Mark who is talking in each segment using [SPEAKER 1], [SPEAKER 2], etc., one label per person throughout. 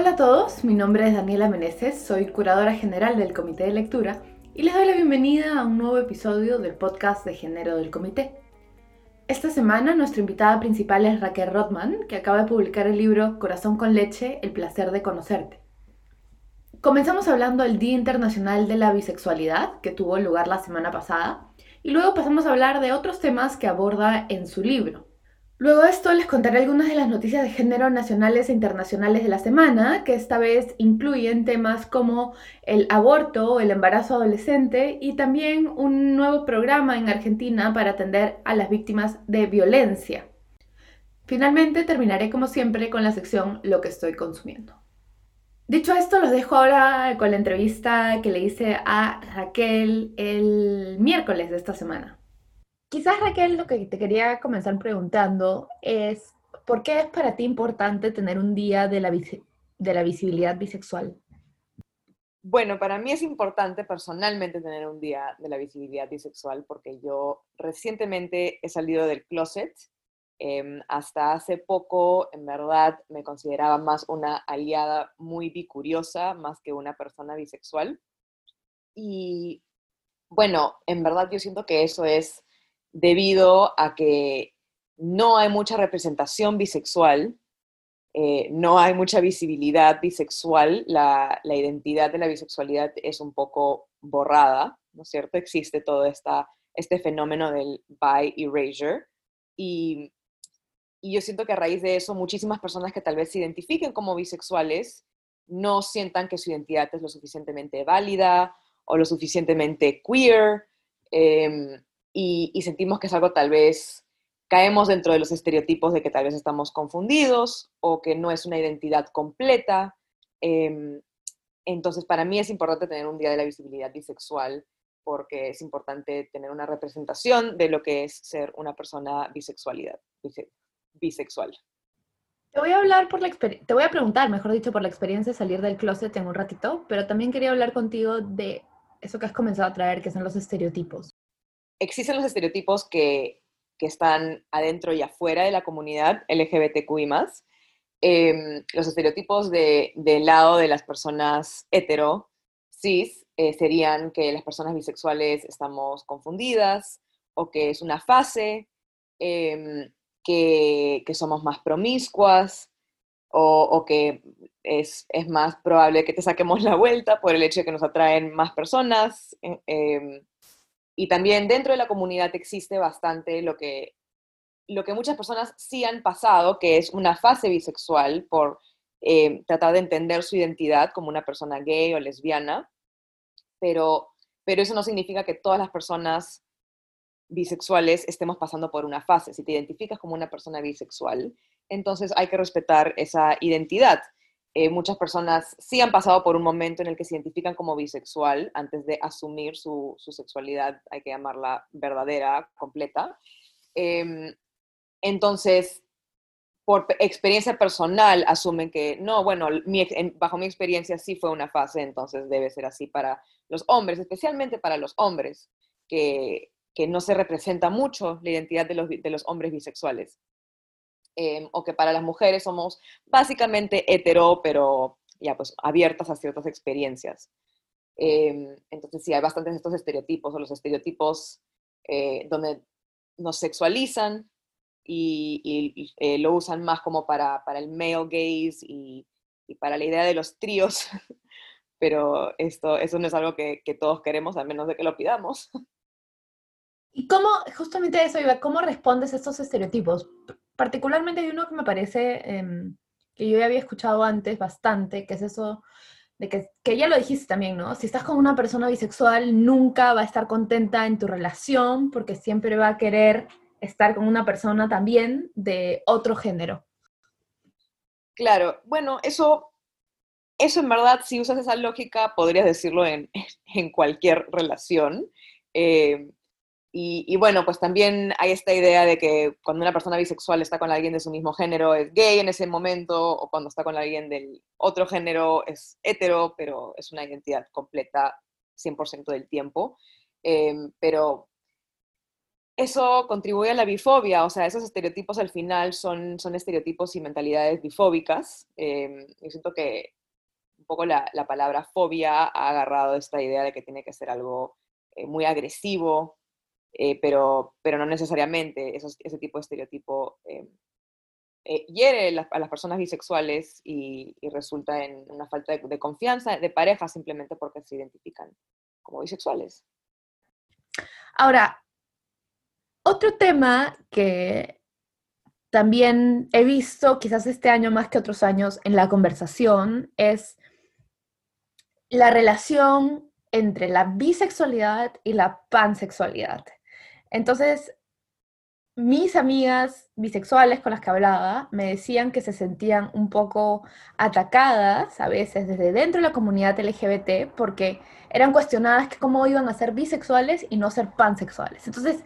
[SPEAKER 1] Hola a todos, mi nombre es Daniela Meneses, soy curadora general del Comité de Lectura y les doy la bienvenida a un nuevo episodio del podcast de género del comité. Esta semana nuestra invitada principal es Raquel Rothman, que acaba de publicar el libro Corazón con leche, el placer de conocerte. Comenzamos hablando del Día Internacional de la Bisexualidad, que tuvo lugar la semana pasada, y luego pasamos a hablar de otros temas que aborda en su libro. Luego de esto les contaré algunas de las noticias de género nacionales e internacionales de la semana, que esta vez incluyen temas como el aborto el embarazo adolescente y también un nuevo programa en Argentina para atender a las víctimas de violencia. Finalmente terminaré como siempre con la sección Lo que estoy consumiendo. Dicho esto, los dejo ahora con la entrevista que le hice a Raquel el miércoles de esta semana. Quizás Raquel, lo que te quería comenzar preguntando es, ¿por qué es para ti importante tener un día de la, de la visibilidad bisexual?
[SPEAKER 2] Bueno, para mí es importante personalmente tener un día de la visibilidad bisexual porque yo recientemente he salido del closet. Em, hasta hace poco, en verdad, me consideraba más una aliada muy bicuriosa, más que una persona bisexual. Y bueno, en verdad yo siento que eso es debido a que no hay mucha representación bisexual, eh, no hay mucha visibilidad bisexual, la, identidad de la bisexualidad es un poco borrada, ¿no es cierto? Existe todo esta, este fenómeno del bi erasure y, y yo siento que a raíz de eso muchísimas personas que tal vez se identifiquen como bisexuales no sientan que su identidad es lo suficientemente válida o lo suficientemente queer. Em, y, sentimos que es algo tal vez, caemos dentro de los estereotipos de que tal vez estamos confundidos o que no es una identidad completa. Em, entonces, para mí es importante tener un día de la visibilidad bisexual porque es importante tener una representación de lo que es ser una persona bisexualidad, bisexual.
[SPEAKER 1] Te voy a hablar por la te voy a preguntar, mejor dicho, por la experiencia de salir del closet en un ratito, pero también quería hablar contigo de eso que has comenzado a traer, que son los estereotipos
[SPEAKER 2] existen los estereotipos que, están adentro y afuera de la comunidad LGBTQI+. Eh, los estereotipos del lado de las personas hetero, cis, eh, serían que las personas bisexuales estamos confundidas o que es una fase, em, que, somos más promiscuas o, que es, más probable que te saquemos la vuelta por el hecho de que nos atraen más personas. Y también dentro de la comunidad existe bastante lo que, lo que muchas personas sí han pasado, que es una fase bisexual por eh, tratar de entender su identidad como una persona gay o lesbiana, pero, pero eso no significa que todas las personas bisexuales estemos pasando por una fase. Si te identificas como una persona bisexual, entonces hay que respetar esa identidad. Eh, muchas personas sí han pasado por un momento en el que se identifican como bisexual antes de asumir su, sexualidad, hay que llamarla verdadera, completa. Em, entonces, por experiencia personal, asumen que no, bueno, bajo mi experiencia sí fue una fase, entonces debe ser así para los hombres, especialmente para los hombres, que, no se representa mucho la identidad de los, de los hombres bisexuales. Em, o que para las mujeres somos básicamente hetero, pero ya pues abiertas a ciertas experiencias. Em, entonces sí, hay bastantes estos estereotipos, o los estereotipos eh, donde nos sexualizan y, eh, lo usan más como para, para el male gaze y, para la idea de los tríos, pero esto, eso no es algo que, que todos queremos, a menos de que lo pidamos.
[SPEAKER 1] ¿Y cómo, justamente eso, Iba, cómo respondes a estos estereotipos? Particularmente hay uno que me parece em, que yo ya había escuchado antes bastante, que es eso de que, que ya lo dijiste también, ¿no? Si estás con una persona bisexual, nunca va a estar contenta en tu relación porque siempre va a querer estar con una persona también de otro género.
[SPEAKER 2] Claro, bueno, eso, eso en verdad, si usas esa lógica, podrías decirlo en, en cualquier relación. Eh, y, bueno, pues también hay esta idea de que cuando una persona bisexual está con alguien de su mismo género es gay en ese momento, o cuando está con alguien del otro género es hetero, pero es una identidad completa 100% del tiempo. Em, pero eso contribuye a la bifobia, o sea, esos estereotipos al final son, son estereotipos y mentalidades bifóbicas. Eh, yo siento que un poco la, la, palabra fobia ha agarrado esta idea de que tiene que ser algo eh, muy agresivo, eh, pero, pero no necesariamente ese tipo de estereotipo eh, eh, hiere a las personas bisexuales y, resulta en una falta de, confianza de pareja simplemente porque se identifican como bisexuales.
[SPEAKER 1] Ahora, otro tema que también he visto quizás este año más que otros años en la conversación es la relación entre la bisexualidad y la pansexualidad. Entonces, mis amigas bisexuales con las que hablaba me decían que se sentían un poco atacadas a veces desde dentro de la comunidad LGBT porque eran cuestionadas que cómo iban a ser bisexuales y no ser pansexuales. Entonces,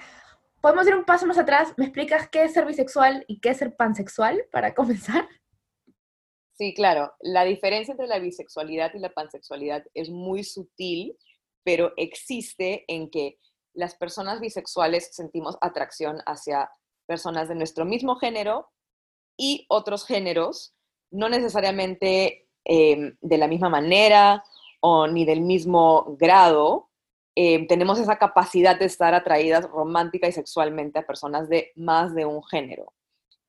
[SPEAKER 1] podemos ir un paso más atrás. ¿Me explicas qué es ser bisexual y qué es ser pansexual para comenzar?
[SPEAKER 2] Sí, claro. La diferencia entre la bisexualidad y la pansexualidad es muy sutil, pero existe en que las personas bisexuales sentimos atracción hacia personas de nuestro mismo género y otros géneros, no necesariamente em, de la misma manera o ni del mismo grado. Em, tenemos esa capacidad de estar atraídas romántica y sexualmente a personas de más de un género.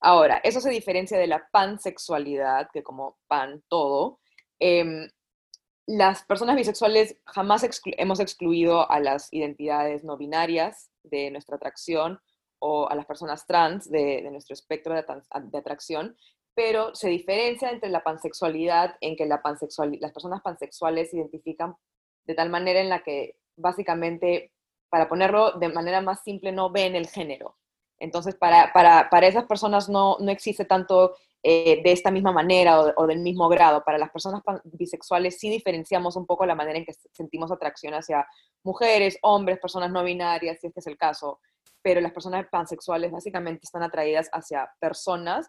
[SPEAKER 2] Ahora, eso se diferencia de la pansexualidad, que como pan todo, em, las personas bisexuales jamás hemos excluido a las identidades no binarias de nuestra atracción o a las personas trans de, nuestro espectro de, atracción, pero se diferencia entre la pansexualidad en que la las personas pansexuales se identifican de tal manera en la que básicamente, para ponerlo de manera más simple, no ven el género. Entonces, para, para, para esas personas no, no existe tanto eh, de esta misma manera o, del mismo grado. Para las personas bisexuales sí diferenciamos un poco la manera en que sentimos atracción hacia mujeres, hombres, personas no binarias, si este es el caso, pero las personas pansexuales básicamente están atraídas hacia personas.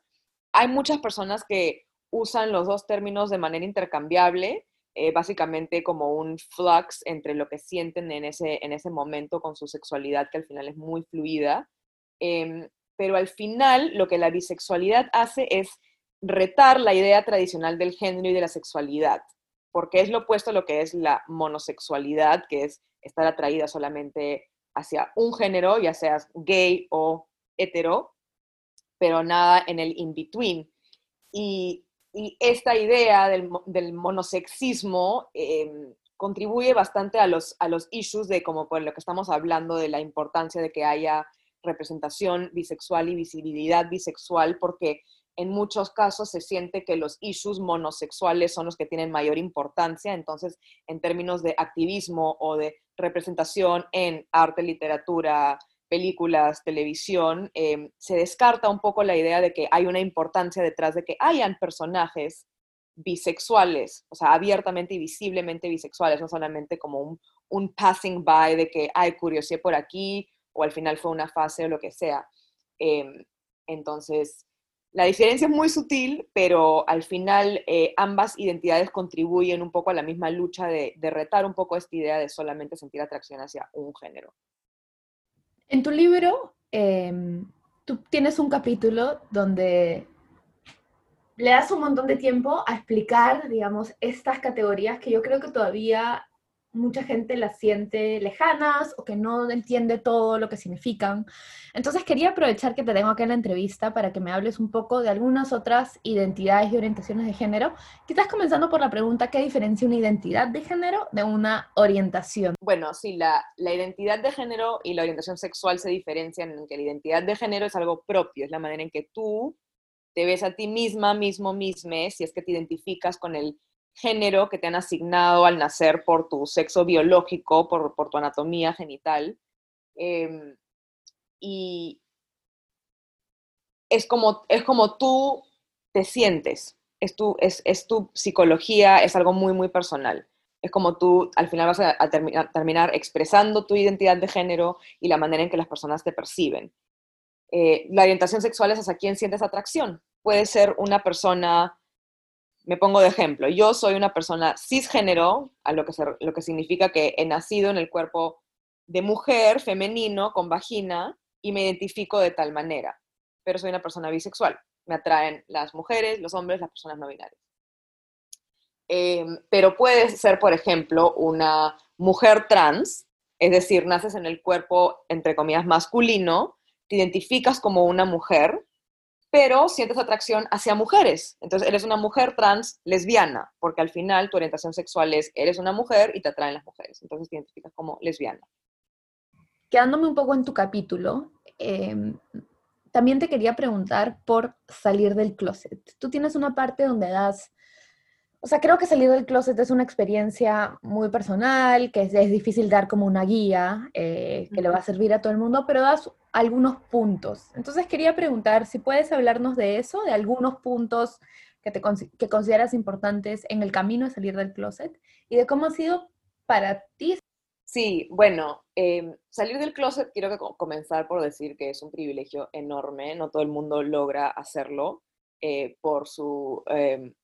[SPEAKER 2] Hay muchas personas que usan los dos términos de manera intercambiable, eh, básicamente como un flux entre lo que sienten en ese, en ese momento con su sexualidad, que al final es muy fluida. Em, pero al final lo que la bisexualidad hace es retar la idea tradicional del género y de la sexualidad, porque es lo opuesto a lo que es la monosexualidad, que es estar atraída solamente hacia un género, ya seas gay o hetero, pero nada en el in-between. Y, esta idea del, monosexismo em, contribuye bastante a los, a los issues de como por lo que estamos hablando, de la importancia de que haya representación bisexual y visibilidad bisexual, porque en muchos casos se siente que los issues monosexuales son los que tienen mayor importancia, entonces en términos de activismo o de representación en arte, literatura, películas, televisión, em, se descarta un poco la idea de que hay una importancia detrás de que hayan personajes bisexuales, o sea, abiertamente y visiblemente bisexuales, no solamente como un, un passing by de que, hay curiosidad por aquí, o al final fue una fase o lo que sea. Em, entonces, la diferencia es muy sutil, pero al final eh, ambas identidades contribuyen un poco a la misma lucha de, retar un poco esta idea de solamente sentir atracción hacia un género.
[SPEAKER 1] En tu libro, em, tú tienes un capítulo donde le das un montón de tiempo a explicar, digamos, estas categorías que yo creo que todavía mucha gente las siente lejanas o que no entiende todo lo que significan. Entonces quería aprovechar que te tengo acá en la entrevista para que me hables un poco de algunas otras identidades y orientaciones de género. Quizás comenzando por la pregunta, ¿qué diferencia una identidad de género de una orientación?
[SPEAKER 2] Bueno, sí, la, identidad de género y la orientación sexual se diferencian en que la identidad de género es algo propio, es la manera en que tú te ves a ti misma, mismo, misme, si es que te identificas con el género que te han asignado al nacer por tu sexo biológico, por, tu anatomía genital. Em, y es como, es como tú te sientes, es tu, es, tu psicología, es algo muy, muy personal. Es como tú al final vas a, terminar, expresando tu identidad de género y la manera en que las personas te perciben. Eh, la orientación sexual es hacia quién sientes atracción. Puede ser una persona me pongo de ejemplo, yo soy una persona cisgénero, a lo que, lo que significa que he nacido en el cuerpo de mujer, femenino, con vagina, y me identifico de tal manera, pero soy una persona bisexual. Me atraen las mujeres, los hombres, las personas no binarias. Em, pero puedes ser, por ejemplo, una mujer trans, es decir, naces en el cuerpo, entre comillas, masculino, te identificas como una mujer, pero sientes atracción hacia mujeres. Entonces, eres una mujer trans lesbiana, porque al final tu orientación sexual es, eres una mujer y te atraen las mujeres. Entonces, te identificas como lesbiana.
[SPEAKER 1] Quedándome un poco en tu capítulo, em, también te quería preguntar por salir del closet. Tú tienes una parte donde das o sea, creo que salir del closet es una experiencia muy personal, que es, difícil dar como una guía eh, que le va a servir a todo el mundo, pero das algunos puntos. Entonces quería preguntar si puedes hablarnos de eso, de algunos puntos que, te, que consideras importantes en el camino de salir del closet y de cómo ha sido para ti.
[SPEAKER 2] Sí, bueno, em, salir del closet quiero que comenzar por decir que es un privilegio enorme, no todo el mundo logra hacerlo eh, por su em,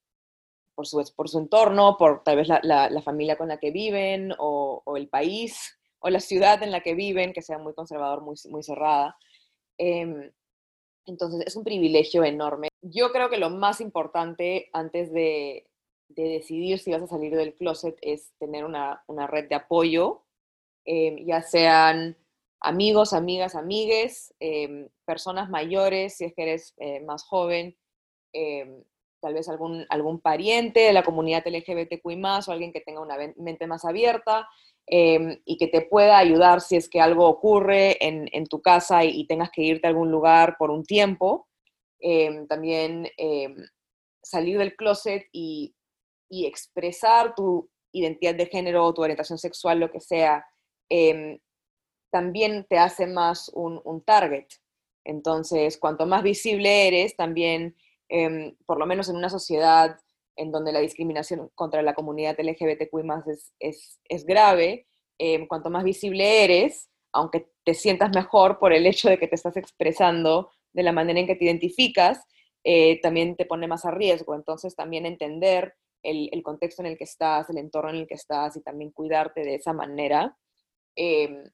[SPEAKER 2] por su, por su entorno, por tal vez la, la, familia con la que viven o, o, el país o la ciudad en la que viven, que sea muy conservador, muy, cerrada. Eh, entonces es un privilegio enorme. Yo creo que lo más importante antes de, de, decidir si vas a salir del closet es tener una, una red de apoyo, eh, ya sean amigos, amigas, amigues, eh, personas mayores, si es que eres eh, más joven, tal vez algún, algún pariente de la comunidad LGBTQI o alguien que tenga una mente más abierta em, y que te pueda ayudar si es que algo ocurre en, tu casa y, tengas que irte a algún lugar por un tiempo. Em, también em, salir del closet y, expresar tu identidad de género tu orientación sexual, lo que sea, también te hace más un, un target. Entonces, cuanto más visible eres, también por lo menos en una sociedad en donde la discriminación contra la comunidad LGBTQI es, es, es grave, em, cuanto más visible eres, aunque te sientas mejor por el hecho de que te estás expresando de la manera en que te identificas, eh, también te pone más a riesgo. Entonces también entender el, el, contexto en el que estás, el entorno en el que estás y también cuidarte de esa manera. Em,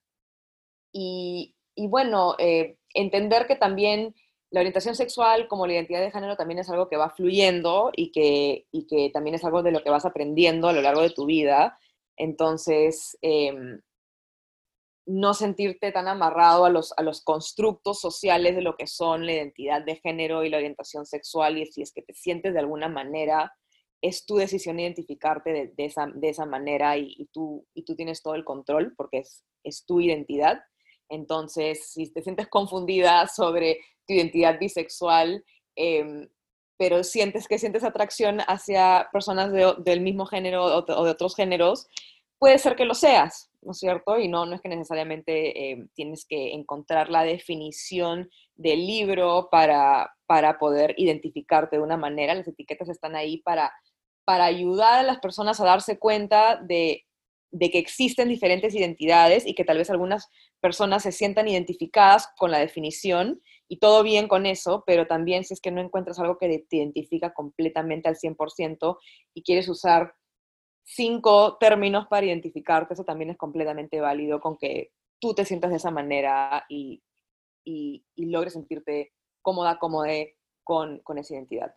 [SPEAKER 2] y, y, bueno, eh, entender que también la orientación sexual como la identidad de género también es algo que va fluyendo y que, que también es algo de lo que vas aprendiendo a lo largo de tu vida. Entonces, em, no sentirte tan amarrado a los, a los constructos sociales de lo que son la identidad de género y la orientación sexual y si es que te sientes de alguna manera, es tu decisión identificarte de, esa, de esa, manera y, tú, y tú tienes todo el control porque es, es tu identidad. Entonces, si te sientes confundida sobre tu identidad bisexual, em, pero sientes que sientes atracción hacia personas del mismo género o, de otros géneros, puede ser que lo seas, ¿no es cierto? Y no, no es que necesariamente em, tienes que encontrar la definición del libro para, para poder identificarte de una manera. Las etiquetas están ahí para, para ayudar a las personas a darse cuenta de de que existen diferentes identidades y que tal vez algunas personas se sientan identificadas con la definición y todo bien con eso, pero también si es que no encuentras algo que te identifica completamente al 100% y quieres usar cinco términos para identificarte, eso también es completamente válido con que tú te sientas de esa manera y, y, logres sentirte cómoda, cómoda con, con esa identidad.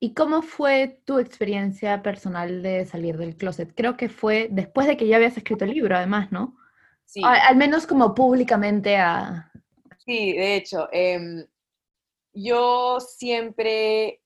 [SPEAKER 1] ¿Y cómo fue tu experiencia personal de salir del closet? Creo que fue después de que ya habías escrito el libro, además, ¿no? Sí. Al, menos como públicamente a...
[SPEAKER 2] Sí, de hecho, em, yo siempre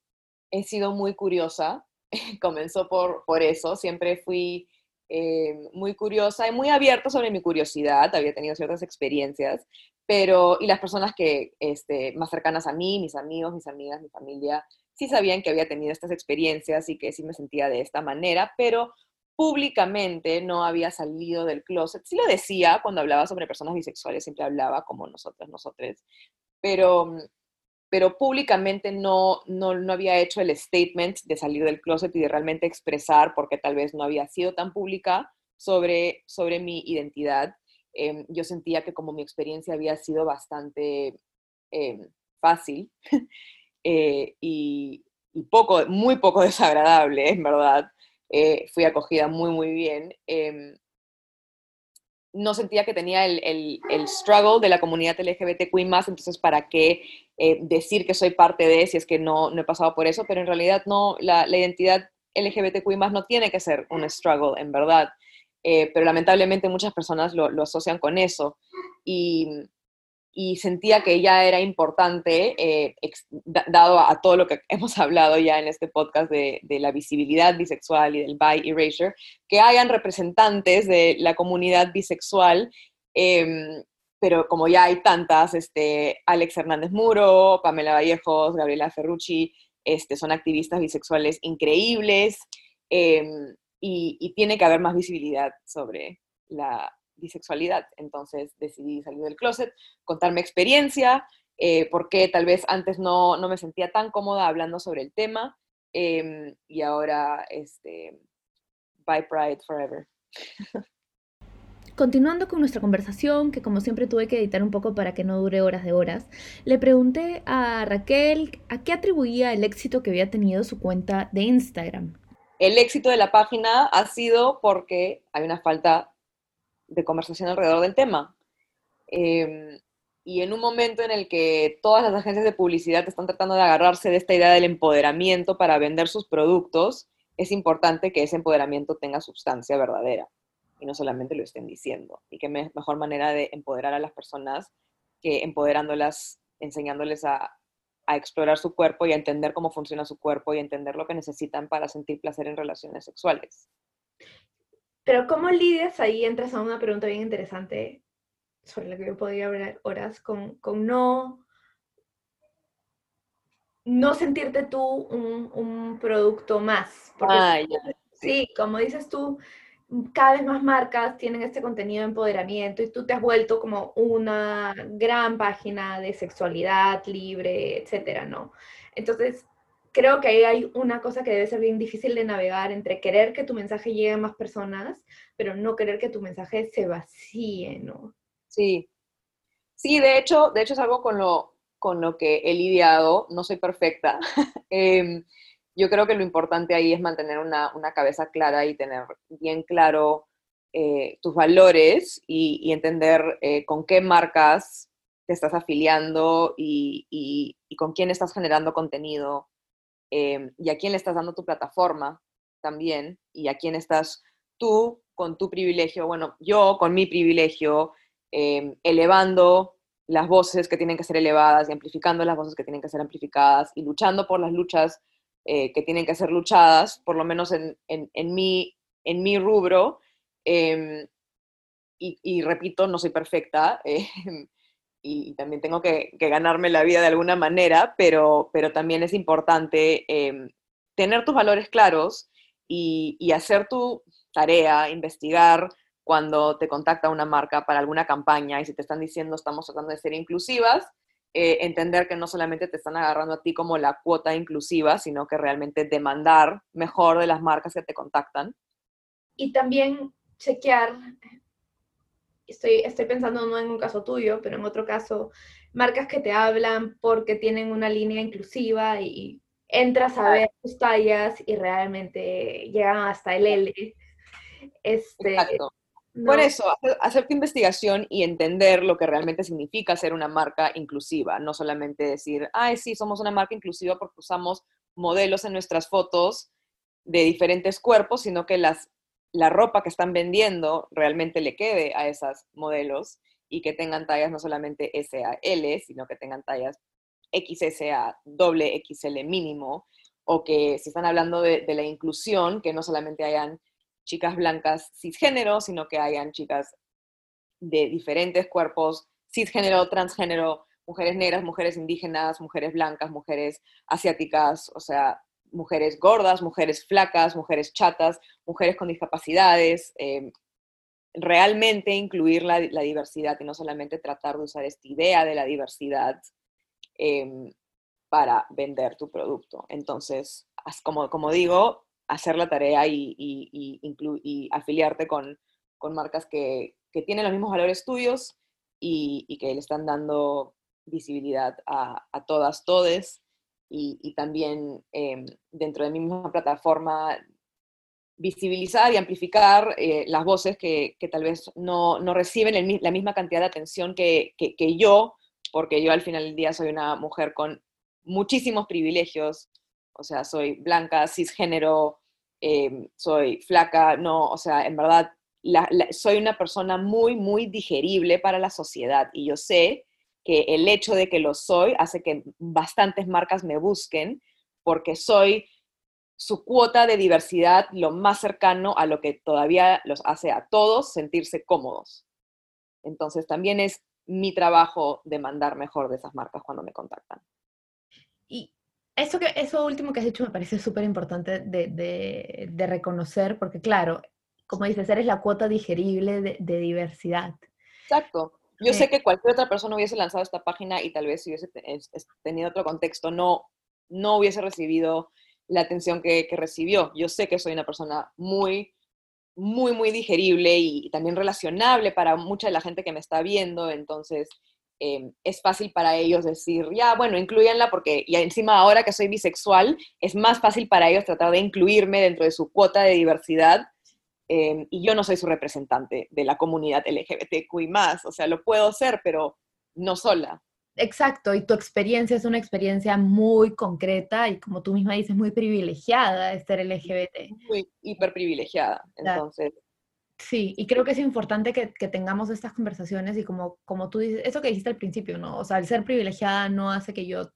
[SPEAKER 2] he sido muy curiosa, comenzó por, por eso, siempre fui em, muy curiosa y muy abierta sobre mi curiosidad, había tenido ciertas experiencias, pero, y las personas que, este, más cercanas a mí, mis amigos, mis amigas, mi familia, sí sabían que había tenido estas experiencias y que sí me sentía de esta manera, pero públicamente no había salido del closet. Sí lo decía cuando hablaba sobre personas bisexuales, siempre hablaba como nosotras, nosotros, pero, pero públicamente no, no, no había hecho el statement de salir del closet y de realmente expresar, porque tal vez no había sido tan pública sobre, sobre mi identidad. Em, yo sentía que como mi experiencia había sido bastante em, fácil, Eh, y, poco, muy poco desagradable, en verdad. Eh, fui acogida muy, muy bien. Em, no sentía que tenía el, el, struggle de la comunidad LGBTQI más, entonces para qué eh, decir que soy parte de si es que no, no he pasado por eso, pero en realidad no, la, la identidad LGBTQI más no tiene que ser un struggle, en verdad. Pero lamentablemente muchas personas lo, lo asocian con eso. Y, y, sentía que ya era importante, eh, dado a, todo lo que hemos hablado ya en este podcast de, de, la visibilidad bisexual y del bi erasure, que hayan representantes de la comunidad bisexual. Em, pero como ya hay tantas, este, Alex Hernández Muro, Pamela Vallejos, Gabriela Ferrucci, este, son activistas bisexuales increíbles em, y, tiene que haber más visibilidad sobre la bisexualidad. Entonces decidí salir del closet, contar mi experiencia, eh, porque tal vez antes no, me sentía tan cómoda hablando sobre el tema em, y ahora, este, bye Pride Forever.
[SPEAKER 1] Continuando con nuestra conversación, que como siempre tuve que editar un poco para que no dure horas de horas, le pregunté a Raquel a qué atribuía el éxito que había tenido su cuenta de Instagram.
[SPEAKER 2] El éxito de la página ha sido porque hay una falta de conversación alrededor del tema. Em, y en un momento en el que todas las agencias de publicidad están tratando de agarrarse de esta idea del empoderamiento para vender sus productos, es importante que ese empoderamiento tenga sustancia verdadera y no solamente lo estén diciendo. Y qué mejor manera de empoderar a las personas que empoderándolas, enseñándoles a, a explorar su cuerpo y a entender cómo funciona su cuerpo y entender lo que necesitan para sentir placer en relaciones sexuales.
[SPEAKER 1] Pero ¿cómo lidias? Ahí entras a una pregunta bien interesante sobre la que yo podría hablar horas, con, con no, no sentirte tú un, un producto más. Porque, sí, como dices tú, cada vez más marcas tienen este contenido de empoderamiento y tú te has vuelto como una gran página de sexualidad libre, etcétera, ¿no? Entonces, creo que ahí hay una cosa que debe ser bien difícil de navegar entre querer que tu mensaje llegue a más personas, pero no querer que tu mensaje se vacíe, ¿no?
[SPEAKER 2] Sí. Sí, de hecho, de hecho es algo con lo, con lo que he lidiado, no soy perfecta. eh, yo creo que lo importante ahí es mantener una, cabeza clara y tener bien claro eh, tus valores y, entender eh, con qué marcas te estás afiliando y, con quién estás generando contenido eh, y a quién le estás dando tu plataforma también y a quién estás tú con tu privilegio, bueno, yo con mi privilegio, elevando las voces que tienen que ser elevadas y amplificando las voces que tienen que ser amplificadas y luchando por las luchas eh, que tienen que ser luchadas, por lo menos en, en, mi, en mi rubro. Em, y, repito, no soy perfecta y también tengo que, ganarme la vida de alguna manera, pero, pero también es importante em, tener tus valores claros y, hacer tu tarea, investigar cuando te contacta una marca para alguna campaña y si te están diciendo estamos tratando de ser inclusivas, eh, entender que no solamente te están agarrando a ti como la cuota inclusiva, sino que realmente demandar mejor de las marcas que te contactan.
[SPEAKER 1] Y también chequear, estoy, estoy pensando no en un caso tuyo, pero en otro caso, marcas que te hablan porque tienen una línea inclusiva y entras a ver tus tallas y realmente llegan hasta el L. Este,
[SPEAKER 2] Exacto. Por eso, hacer, tu investigación y entender lo que realmente significa ser una marca inclusiva, no solamente decir, ay, sí, somos una marca inclusiva porque usamos modelos en nuestras fotos de diferentes cuerpos, sino que las, la ropa que están vendiendo realmente le quede a esos modelos y que tengan tallas no solamente S a L, sino que tengan tallas XS a doble XL mínimo, o que si están hablando de la inclusión, que no solamente hayan chicas blancas cisgénero, sino que hayan chicas de diferentes cuerpos, cisgénero, transgénero, mujeres negras, mujeres indígenas, mujeres blancas, mujeres asiáticas, o sea, mujeres gordas, mujeres flacas, mujeres chatas, mujeres con discapacidades, em, realmente incluir la, diversidad y no solamente tratar de usar esta idea de la diversidad em, para vender tu producto. Entonces, como, como digo, hacer la tarea y, y, afiliarte con, marcas que, tienen los mismos valores tuyos y, que le están dando visibilidad a, todas, todes, y, también em, dentro de mi misma plataforma visibilizar y amplificar eh, las voces que, tal vez no, reciben la misma cantidad de atención que, yo, porque yo al final del día soy una mujer con muchísimos privilegios, o sea, soy blanca, cisgénero, eh, soy flaca, no, o sea, en verdad, soy una persona muy, muy digerible para la sociedad y yo sé que el hecho de que lo soy hace que bastantes marcas me busquen porque soy su cuota de diversidad lo más cercano a lo que todavía los hace a todos sentirse cómodos. Entonces también es mi trabajo demandar mejor de esas marcas cuando me contactan.
[SPEAKER 1] Y eso, que, eso último que has dicho me parece súper importante de, reconocer, porque claro, como dices, eres la cuota digerible de, diversidad.
[SPEAKER 2] Exacto. Yo sé que cualquier otra persona hubiese lanzado esta página y tal vez si hubiese tenido otro contexto, no, no hubiese recibido la atención que, recibió. Yo sé que soy una persona muy, muy, muy digerible y, también relacionable para mucha de la gente que me está viendo, entonces em, es fácil para ellos decir, ya, bueno, incluyanla porque, y encima ahora que soy bisexual, es más fácil para ellos tratar de incluirme dentro de su cuota de diversidad. Em, y yo no soy su representante de la comunidad LGBTQI o sea, lo puedo ser, pero no sola.
[SPEAKER 1] Exacto, y tu experiencia es una experiencia muy concreta y como tú misma dices, muy privilegiada de ser LGBT.
[SPEAKER 2] Muy hiper privilegiada, entonces.
[SPEAKER 1] Sí, y creo que es importante que, tengamos estas conversaciones y como, como tú dices, eso que dijiste al principio, ¿no? O sea, el ser privilegiada no hace que yo,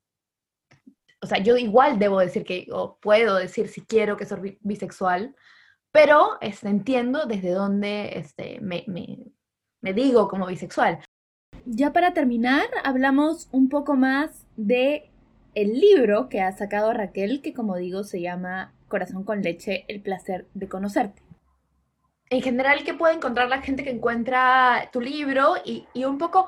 [SPEAKER 1] o sea, yo igual debo decir que, o puedo decir si quiero que soy bisexual, pero este, entiendo desde dónde este, me, me digo como bisexual ya para terminar, hablamos un poco más de el libro que ha sacado Raquel, que como digo se llama Corazón con leche, el placer de conocerte. En general, ¿qué puede encontrar la gente que encuentra tu libro? Y, y un poco,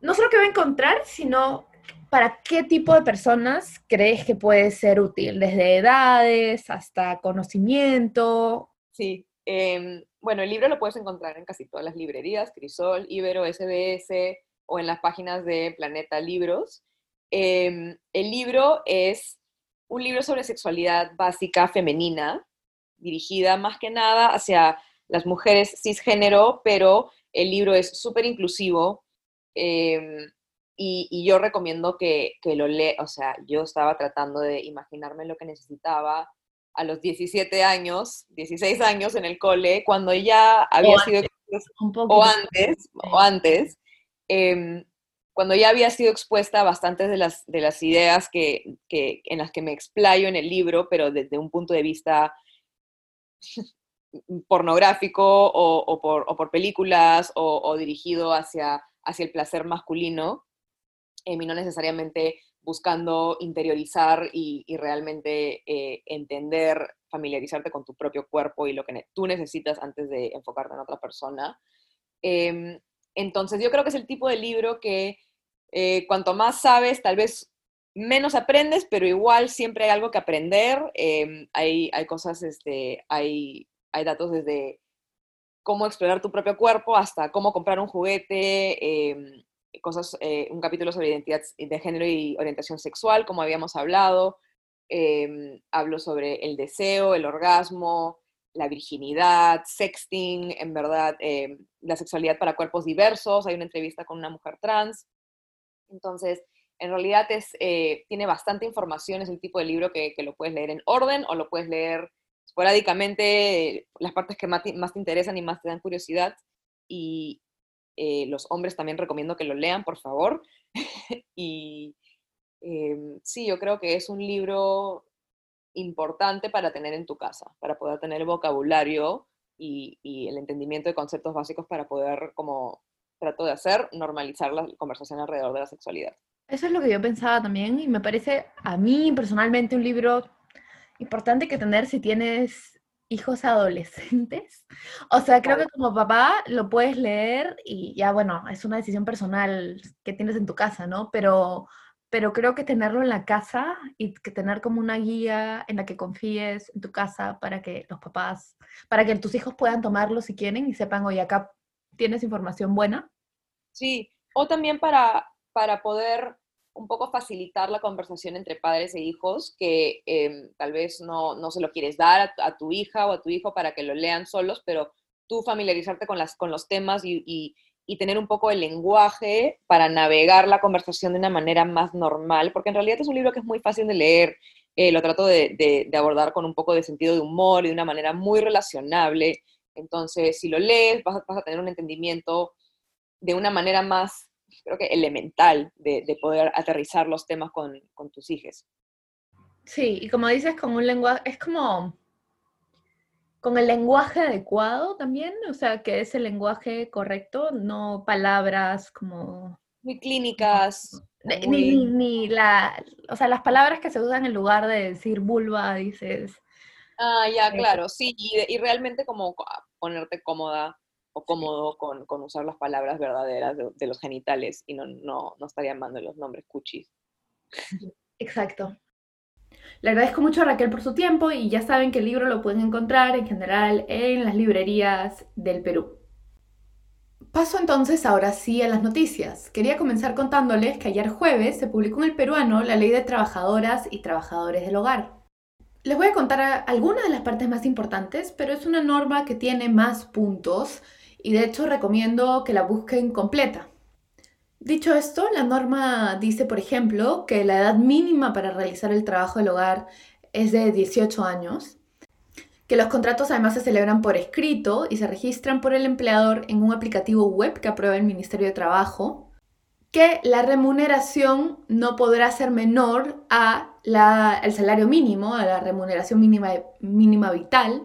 [SPEAKER 1] no solo qué va a encontrar, sino para qué tipo de personas crees que puede ser útil, desde edades hasta conocimiento.
[SPEAKER 2] Sí, eh, bueno, el libro lo puedes encontrar en casi todas las librerías, Crisol, Ibero, SBS o en las páginas de Planeta Libros. Em, el libro es un libro sobre sexualidad básica femenina, dirigida más que nada hacia las mujeres cisgénero, pero el libro es súper inclusivo em, y, yo recomiendo que, que lo lea, o sea, yo estaba tratando de imaginarme lo que necesitaba a los 17 años, 16 años en el cole, cuando ya había sido, o antes, o antes, em, cuando ya había sido expuesta a bastantes de las, de las ideas que, en las que me explayo en el libro, pero desde un punto de vista pornográfico o, por, películas o, dirigido hacia, hacia el placer masculino, y no necesariamente buscando interiorizar y, realmente eh, entender, familiarizarte con tu propio cuerpo y lo que tú necesitas antes de enfocarte en otra persona. Em, entonces yo creo que es el tipo de libro que eh, cuanto más sabes, tal vez menos aprendes, pero igual siempre hay algo que aprender. Em, hay, hay, cosas, este, hay, hay datos desde cómo explorar tu propio cuerpo hasta cómo comprar un juguete, em, cosas, eh, un capítulo sobre identidad de género y orientación sexual, como habíamos hablado. Em, hablo sobre el deseo, el orgasmo, la virginidad, sexting, en verdad, em, la sexualidad para cuerpos diversos. Hay una entrevista con una mujer trans. Entonces, en realidad es, eh, tiene bastante información, es el tipo de libro que, que, lo puedes leer en orden o lo puedes leer esporádicamente, las partes que más te, más te interesan y más te dan curiosidad. Y, eh, los hombres también recomiendo que lo lean, por favor. y em, sí, yo creo que es un libro importante para tener en tu casa, para poder tener el vocabulario y, el entendimiento de conceptos básicos para poder, como trato de hacer, normalizar la conversación alrededor de la sexualidad.
[SPEAKER 1] Eso es lo que yo pensaba también y me parece a mí personalmente un libro importante que tener si tienes hijos adolescentes. O sea, creo que como papá lo puedes leer y ya, bueno, es una decisión personal que tienes en tu casa, ¿no? Pero, pero creo que tenerlo en la casa y que tener como una guía en la que confíes en tu casa para que los papás, para que tus hijos puedan tomarlo si quieren y sepan, oye, acá tienes información buena.
[SPEAKER 2] Sí, o también para, para poder un poco facilitar la conversación entre padres e hijos que em, tal vez no, no, se lo quieres dar a, tu hija o a tu hijo para que lo lean solos, pero tú familiarizarte con, las, con los temas y, y, tener un poco el lenguaje para navegar la conversación de una manera más normal, porque en realidad es un libro que es muy fácil de leer, eh, lo trato de, de, abordar con un poco de sentido de humor y de una manera muy relacionable, entonces si lo lees vas, vas a tener un entendimiento de una manera más creo que elemental de, poder aterrizar los temas con, tus hijos.
[SPEAKER 1] Sí, y como dices, con un lenguaje, es como con el lenguaje adecuado también, o sea, que es el lenguaje correcto, no palabras como...
[SPEAKER 2] Muy clínicas.
[SPEAKER 1] Ni, ni, la, o sea, las palabras que se usan en lugar de decir vulva, dices...
[SPEAKER 2] Ah, ya, claro, sí, y, y realmente como ponerte cómoda cómodo con, con, usar las palabras verdaderas de, los genitales y no, no, no estaría llamando los nombres cuchis.
[SPEAKER 1] Exacto. Le agradezco mucho a Raquel por su tiempo y ya saben que el libro lo pueden encontrar en general en las librerías del Perú. Paso entonces ahora sí a las noticias. Quería comenzar contándoles que ayer jueves se publicó en el peruano la Ley de Trabajadoras y Trabajadores del Hogar. Les voy a contar algunas de las partes más importantes, pero es una norma que tiene más puntos y de hecho recomiendo que la busquen completa. Dicho esto, la norma dice, por ejemplo, que la edad mínima para realizar el trabajo del hogar es de 18 años, que los contratos además se celebran por escrito y se registran por el empleador en un aplicativo web que aprueba el Ministerio de Trabajo, que la remuneración no podrá ser menor al salario mínimo, a la remuneración mínima, mínima vital,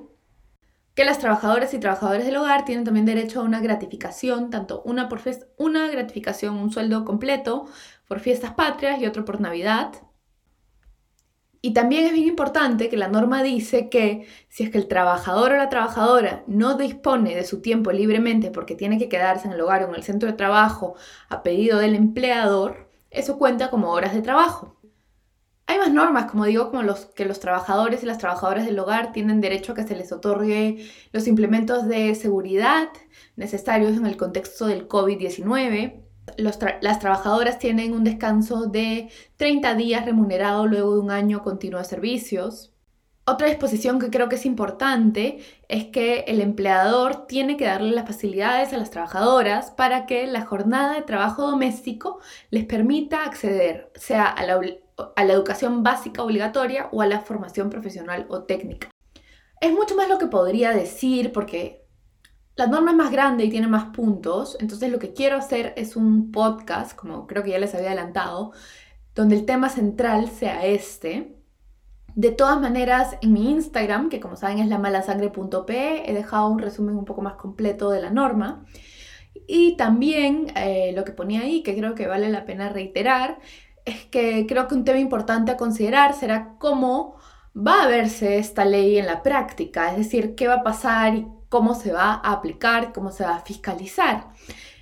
[SPEAKER 1] que las trabajadoras y trabajadores del hogar tienen también derecho a una gratificación, tanto una, por una gratificación, un sueldo completo por fiestas patrias y otro por Navidad. Y también es bien importante que la norma dice que si es que el trabajador o la trabajadora no dispone de su tiempo libremente porque tiene que quedarse en el hogar o en el centro de trabajo a pedido del empleador, eso cuenta como horas de trabajo. Hay más normas, como digo, como los que los trabajadores y las trabajadoras del hogar tienen derecho a que se les otorgue los implementos de seguridad necesarios en el contexto del COVID-19. las trabajadoras tienen un descanso de 30 días remunerado luego de un año continuo de servicios. Otra disposición que creo que es importante es que el empleador tiene que darle las facilidades a las trabajadoras para que la jornada de trabajo doméstico les permita acceder, sea a la a la educación básica obligatoria o a la formación profesional o técnica. Es mucho más lo que podría decir porque la norma es más grande y tiene más puntos, entonces lo que quiero hacer es un podcast, como creo que ya les había adelantado, donde el tema central sea este. De todas maneras, en mi Instagram, que como saben es la malasangre.p, he dejado un resumen un poco más completo de la norma. Y también eh, lo que ponía ahí, que creo que vale la pena reiterar, que creo que un tema importante a considerar será cómo va a verse esta ley en la práctica, es decir, qué va a pasar y cómo se va a aplicar, cómo se va a fiscalizar.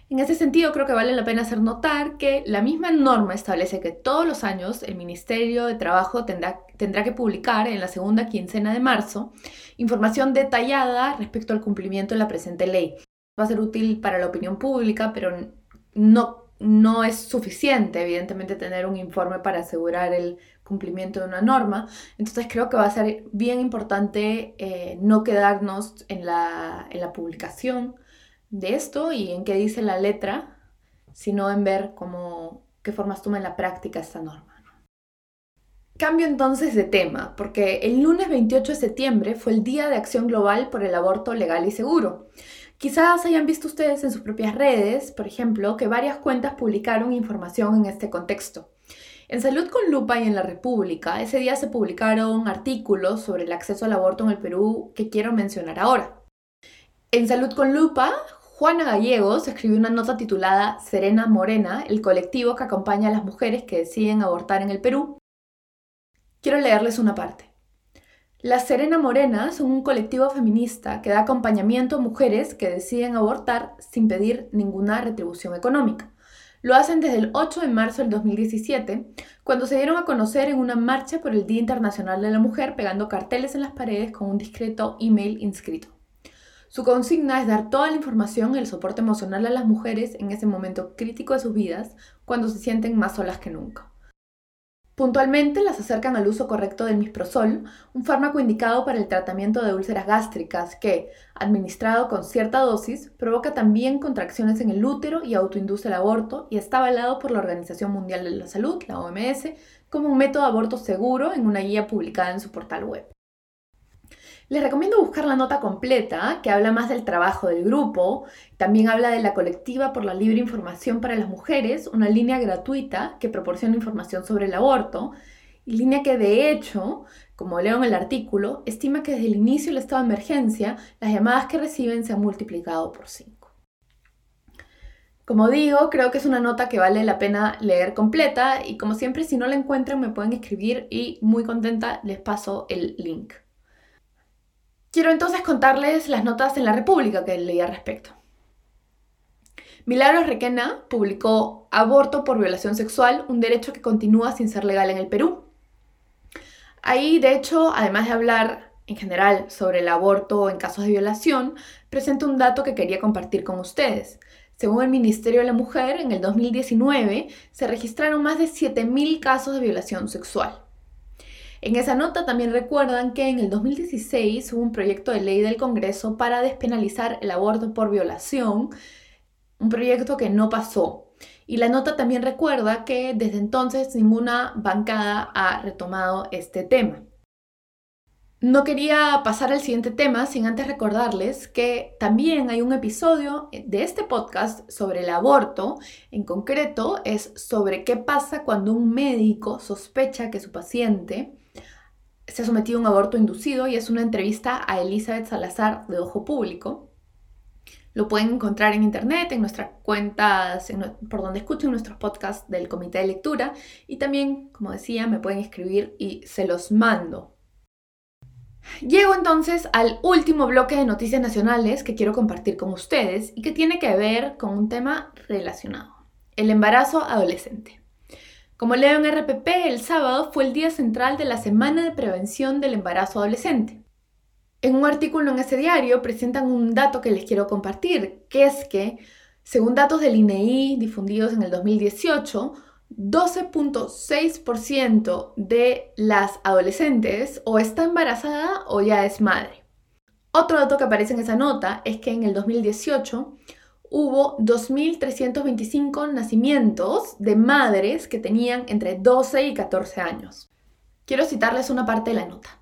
[SPEAKER 1] En ese sentido, creo que vale la pena hacer notar que la misma norma establece que todos los años el Ministerio de Trabajo tendrá, tendrá, que publicar en la segunda quincena de marzo información detallada respecto al cumplimiento de la presente ley. Va a ser útil para la opinión pública, pero no no es suficiente, evidentemente, tener un informe para asegurar el cumplimiento de una norma. Entonces creo que va a ser bien importante eh, no quedarnos en la, publicación de esto y en qué dice la letra, sino en ver cómo, qué formas toma en la práctica esta norma. Cambio entonces de tema, porque el lunes 28 de septiembre fue el Día de Acción Global por el Aborto Legal y Seguro. Quizás hayan visto ustedes en sus propias redes, por ejemplo, que varias cuentas publicaron información en este contexto. En Salud con Lupa y en La República, ese día se publicaron artículos sobre el acceso al aborto en el Perú que quiero mencionar ahora. En Salud con Lupa, Juana Gallegos escribió una nota titulada Serena Morena, el colectivo que acompaña a las mujeres que deciden abortar en el Perú. Quiero leerles una parte. Las Serena Morenas son un colectivo feminista que da acompañamiento a mujeres que deciden abortar sin pedir ninguna retribución económica. Lo hacen desde el 8 de marzo del 2017, cuando se dieron a conocer en una marcha por el Día Internacional de la Mujer pegando carteles en las paredes con un discreto email inscrito. Su consigna es dar toda la información y el soporte emocional a las mujeres en ese momento crítico de sus vidas, cuando se sienten más solas que nunca. Puntualmente las acercan al uso correcto del misprosol, un fármaco indicado para el tratamiento de úlceras gástricas que, administrado con cierta dosis, provoca también contracciones en el útero y autoinduce el aborto y está avalado por la Organización Mundial de la Salud, la OMS, como un método de aborto seguro en una guía publicada en su portal web. Les recomiendo buscar la nota completa, que habla más del trabajo del grupo. También habla de la colectiva por la libre información para las mujeres, una línea gratuita que proporciona información sobre el aborto. Línea que de hecho, como leo en el artículo, estima que desde el inicio del estado de emergencia, las llamadas que reciben se han multiplicado por 5. Como digo, creo que es una nota que vale la pena leer completa y como siempre si no la encuentran me pueden escribir y muy contenta les paso el link. Quiero entonces contarles las notas en la República que leí al respecto. Milagros Requena publicó Aborto por violación sexual, un derecho que continúa sin ser legal en el Perú. Ahí, de hecho, además de hablar en general sobre el aborto en casos de violación, presenta un dato que quería compartir con ustedes. Según el Ministerio de la Mujer, en el 2019 se registraron más de 7.000 casos de violación sexual. En esa nota también recuerdan que en el 2016 hubo un proyecto de ley del Congreso para despenalizar el aborto por violación, un proyecto que no pasó. Y la nota también recuerda que desde entonces ninguna bancada ha retomado este tema. No quería pasar al siguiente tema sin antes recordarles que también hay un episodio de este podcast sobre el aborto. En concreto es sobre qué pasa cuando un médico sospecha que su paciente se ha sometido a un aborto inducido y es una entrevista a Elizabeth Salazar de Ojo Público. Lo pueden encontrar en internet, en nuestras cuentas, por donde escuchen nuestros podcasts del comité de lectura y también, como decía, me pueden escribir y se los mando. Llego entonces al último bloque de noticias nacionales que quiero compartir con ustedes y que tiene que ver con un tema relacionado, el embarazo adolescente. Como leo en RPP, el sábado fue el día central de la Semana de Prevención del Embarazo Adolescente. En un artículo en ese diario presentan un dato que les quiero compartir, que es que, según datos del INEI e difundidos en el 2018, 12.6% de las adolescentes o está embarazada o ya es madre. Otro dato que aparece en esa nota es que en el 2018 hubo 2.325 nacimientos de madres que tenían entre 12 y 14 años. Quiero citarles una parte de la nota.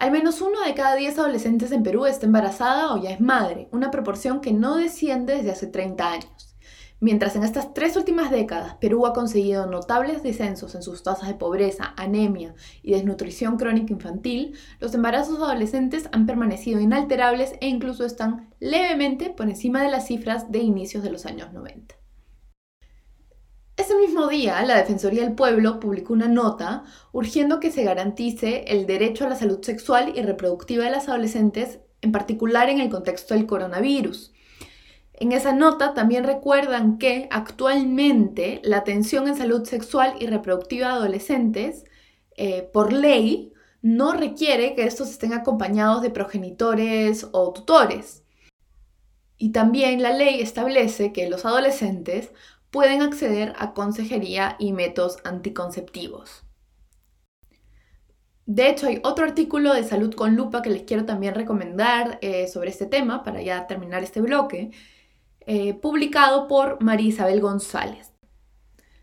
[SPEAKER 1] Al menos uno de cada 10 adolescentes en Perú está embarazada o ya es madre, una proporción que no desciende desde hace 30 años. Mientras en estas tres últimas décadas Perú ha conseguido notables descensos en sus tasas de pobreza, anemia y desnutrición crónica infantil, los embarazos adolescentes han permanecido inalterables e incluso están levemente por encima de las cifras de inicios de los años 90. Ese mismo día, la Defensoría del Pueblo publicó una nota urgiendo que se garantice el derecho a la salud sexual y reproductiva de las adolescentes, en particular en el contexto del coronavirus en esa nota también recuerdan que actualmente la atención en salud sexual y reproductiva de adolescentes, eh, por ley, no requiere que estos estén acompañados de progenitores o tutores. Y también la ley establece que los adolescentes pueden acceder a consejería y métodos anticonceptivos. De hecho, hay otro artículo de Salud con Lupa que les quiero también recomendar eh, sobre este tema para ya terminar este bloque, eh, publicado por María Isabel González.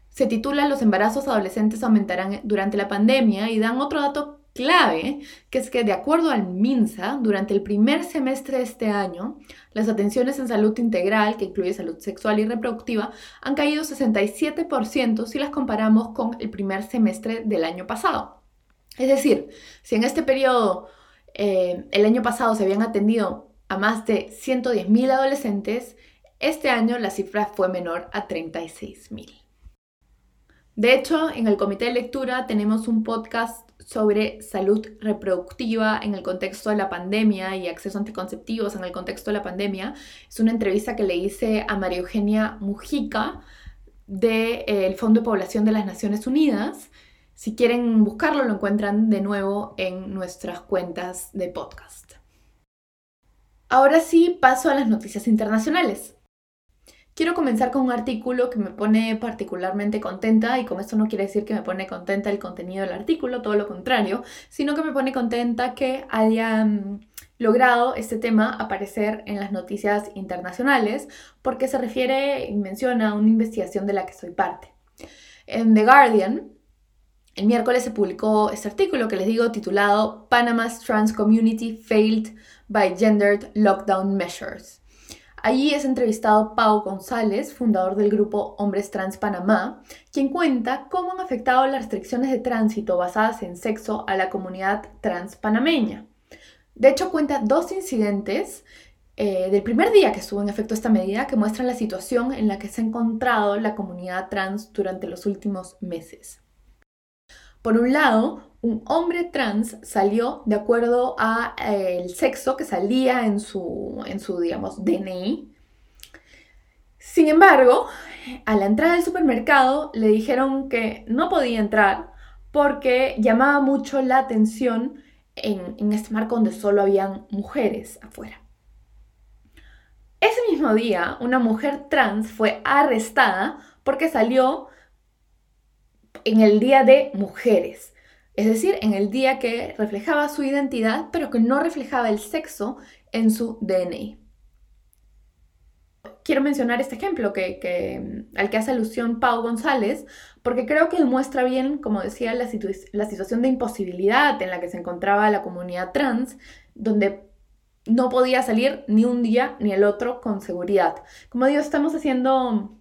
[SPEAKER 1] Se titula Los embarazos adolescentes aumentarán durante la pandemia y dan otro dato clave, que es que de acuerdo al MINSA, durante el primer semestre de este año, las atenciones en salud integral, que incluye salud sexual y reproductiva, han caído 67% si las comparamos con el primer semestre del año pasado. Es decir, si en este periodo, eh, el año pasado, se habían atendido a más de 110.000 adolescentes, este año la cifra fue menor a 36.000. De hecho, en el comité de lectura tenemos un podcast sobre salud reproductiva en el contexto de la pandemia y acceso a anticonceptivos en el contexto de la pandemia. Es una entrevista que le hice a María Eugenia Mujica del eh, Fondo de Población de las Naciones Unidas. Si quieren buscarlo, lo encuentran de nuevo en nuestras cuentas de podcast. Ahora sí, paso a las noticias internacionales. Quiero comenzar con un artículo que me pone particularmente contenta y con esto no quiere decir que me pone contenta el contenido del artículo, todo lo contrario, sino que me pone contenta que hayan logrado este tema aparecer en las noticias internacionales porque se refiere y menciona una investigación de la que soy parte. En The Guardian, el miércoles se publicó este artículo que les digo titulado Panama's Trans Community Failed by Gendered Lockdown Measures. Allí es entrevistado Pau González, fundador del grupo Hombres Trans Panamá, quien cuenta cómo han afectado las restricciones de tránsito basadas en sexo a la comunidad trans panameña. De hecho, cuenta dos incidentes eh, del primer día que estuvo en efecto esta medida que muestran la situación en la que se ha encontrado la comunidad trans durante los últimos meses. Por un lado, un hombre trans salió de acuerdo a eh, el sexo que salía en su, en su, digamos, DNI. Sin embargo, a la entrada del supermercado le dijeron que no podía entrar porque llamaba mucho la atención en, en este marco donde solo habían mujeres afuera. Ese mismo día, una mujer trans fue arrestada porque salió en el Día de Mujeres, es decir, en el día que reflejaba su identidad, pero que no reflejaba el sexo en su DNI. Quiero mencionar este ejemplo que, al que hace alusión Pau González, porque creo que muestra bien, como decía, la, la situación de imposibilidad en la que se encontraba la comunidad trans, donde no podía salir ni un día ni el otro con seguridad. Como digo, estamos haciendo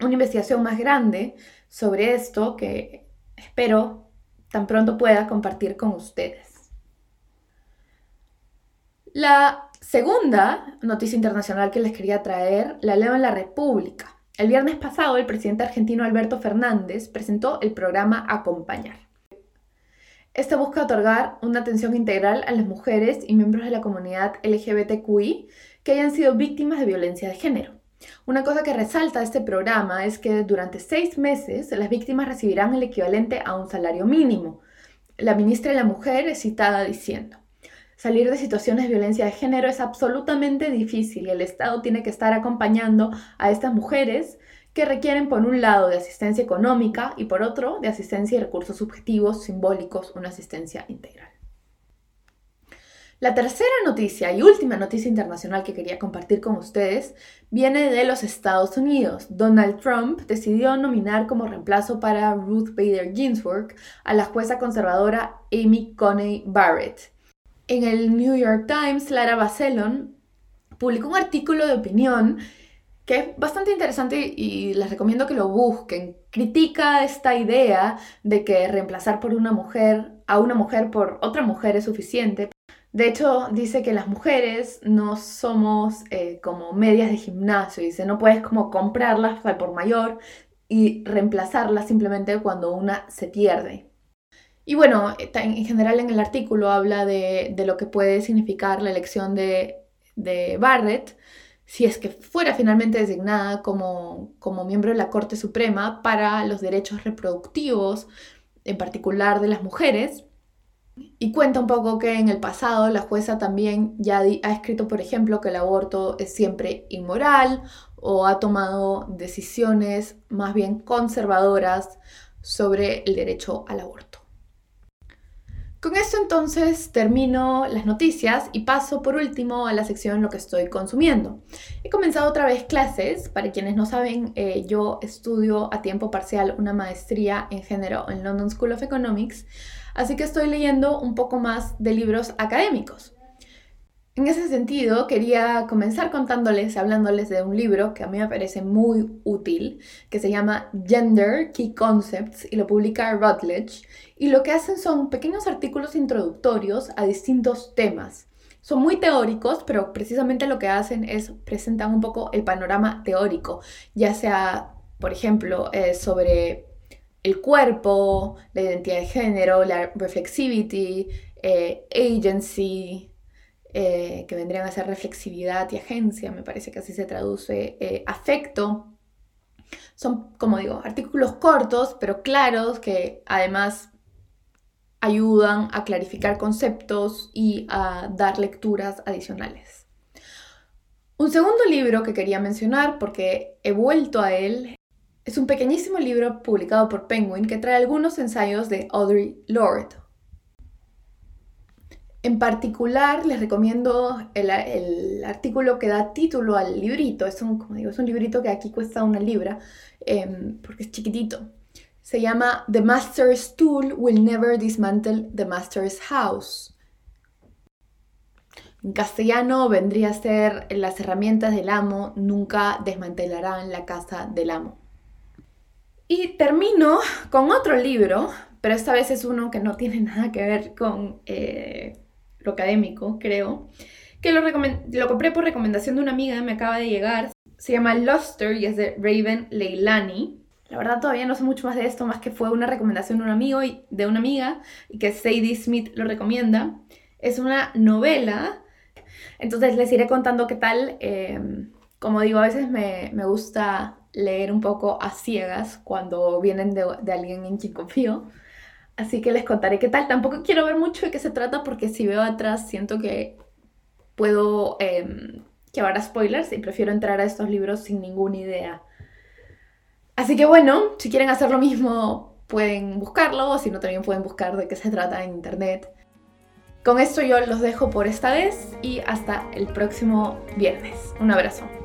[SPEAKER 1] una investigación más grande sobre esto que espero tan pronto pueda compartir con ustedes. La segunda noticia internacional que les quería traer la leo en la República. El viernes pasado, el presidente argentino Alberto Fernández presentó el programa Acompañar. Este busca otorgar una atención integral a las mujeres y miembros de la comunidad LGBTQI que hayan sido víctimas de violencia de género. Una cosa que resalta este programa es que durante seis meses las víctimas recibirán el equivalente a un salario mínimo. La ministra de la Mujer es citada diciendo, Salir de situaciones de violencia de género es absolutamente difícil y el Estado tiene que estar acompañando a estas mujeres que requieren por un lado de asistencia económica y por otro de asistencia y recursos subjetivos, simbólicos, una asistencia integral. La tercera noticia y última noticia internacional que quería compartir con ustedes viene de los Estados Unidos. Donald Trump decidió nominar como reemplazo para Ruth Bader Ginsburg a la jueza conservadora Amy Coney Barrett. En el New York Times, Lara Bacelon publicó un artículo de opinión que es bastante interesante y les recomiendo que lo busquen. Critica esta idea de que reemplazar por una mujer a una mujer por otra mujer es suficiente. De hecho, dice que las mujeres no somos eh, como medias de gimnasio. Dice, no puedes como comprarlas al por mayor y reemplazarlas simplemente cuando una se pierde. Y bueno, en general en el artículo habla de, lo que puede significar la elección de, de, Barrett si es que fuera finalmente designada como, como miembro de la Corte Suprema para los derechos reproductivos, en particular de las mujeres. Y cuenta un poco que en el pasado la jueza también ya ha escrito, por ejemplo, que el aborto es siempre inmoral o ha tomado decisiones más bien conservadoras sobre el derecho al aborto. Con esto entonces termino las noticias y paso por último a la sección lo que estoy consumiendo. He comenzado otra vez clases, para quienes no saben, eh, yo estudio a tiempo parcial una maestría en género en London School of Economics, así que estoy leyendo un poco más de libros académicos. En ese sentido, quería comenzar contándoles, hablándoles de un libro que a mí me parece muy útil, que se llama Gender Key Concepts y lo publica Routledge. Y lo que hacen son pequeños artículos introductorios a distintos temas. Son muy teóricos, pero precisamente lo que hacen es presentar un poco el panorama teórico, ya sea, por ejemplo, eh, sobre el cuerpo, la identidad de género, la reflexivity, eh, agency, eh, que vendrían a ser reflexividad y agencia, me parece que así se traduce, eh, afecto. Son, como digo, artículos cortos, pero claros, que además ayudan a clarificar conceptos y a dar lecturas adicionales. Un segundo libro que quería mencionar, porque he vuelto a él, es un pequeñísimo libro publicado por Penguin que trae algunos ensayos de Audre Lorde. En particular, les recomiendo el, artículo que da título al librito. Es un, como digo, es un librito que aquí cuesta una libra, em, porque es chiquitito. Se llama The Master's Tool Will Never Dismantle the Master's House. En castellano vendría a ser Las herramientas del amo nunca desmantelarán la casa del amo. Y termino con otro libro, pero esta vez es uno que no tiene nada que ver con eh, lo académico, creo, que lo, lo compré por recomendación de una amiga, me acaba de llegar. Se llama Luster y es de Raven Leilani. La verdad todavía no sé mucho más de esto, más que fue una recomendación de un amigo y de una amiga y que Sadie Smith lo recomienda. Es una novela, entonces les iré contando qué tal. Em, como digo, a veces me, me, gusta leer un poco a ciegas cuando vienen de, de alguien en quien confío. Así que les contaré qué tal. Tampoco quiero ver mucho de qué se trata porque si veo atrás siento que puedo eh, llevar a spoilers y prefiero entrar a estos libros sin ninguna idea. Así que bueno, si quieren hacer lo mismo pueden buscarlo o si no también pueden buscar de qué se trata en internet. Con esto yo los dejo por esta vez y hasta el próximo viernes. Un abrazo.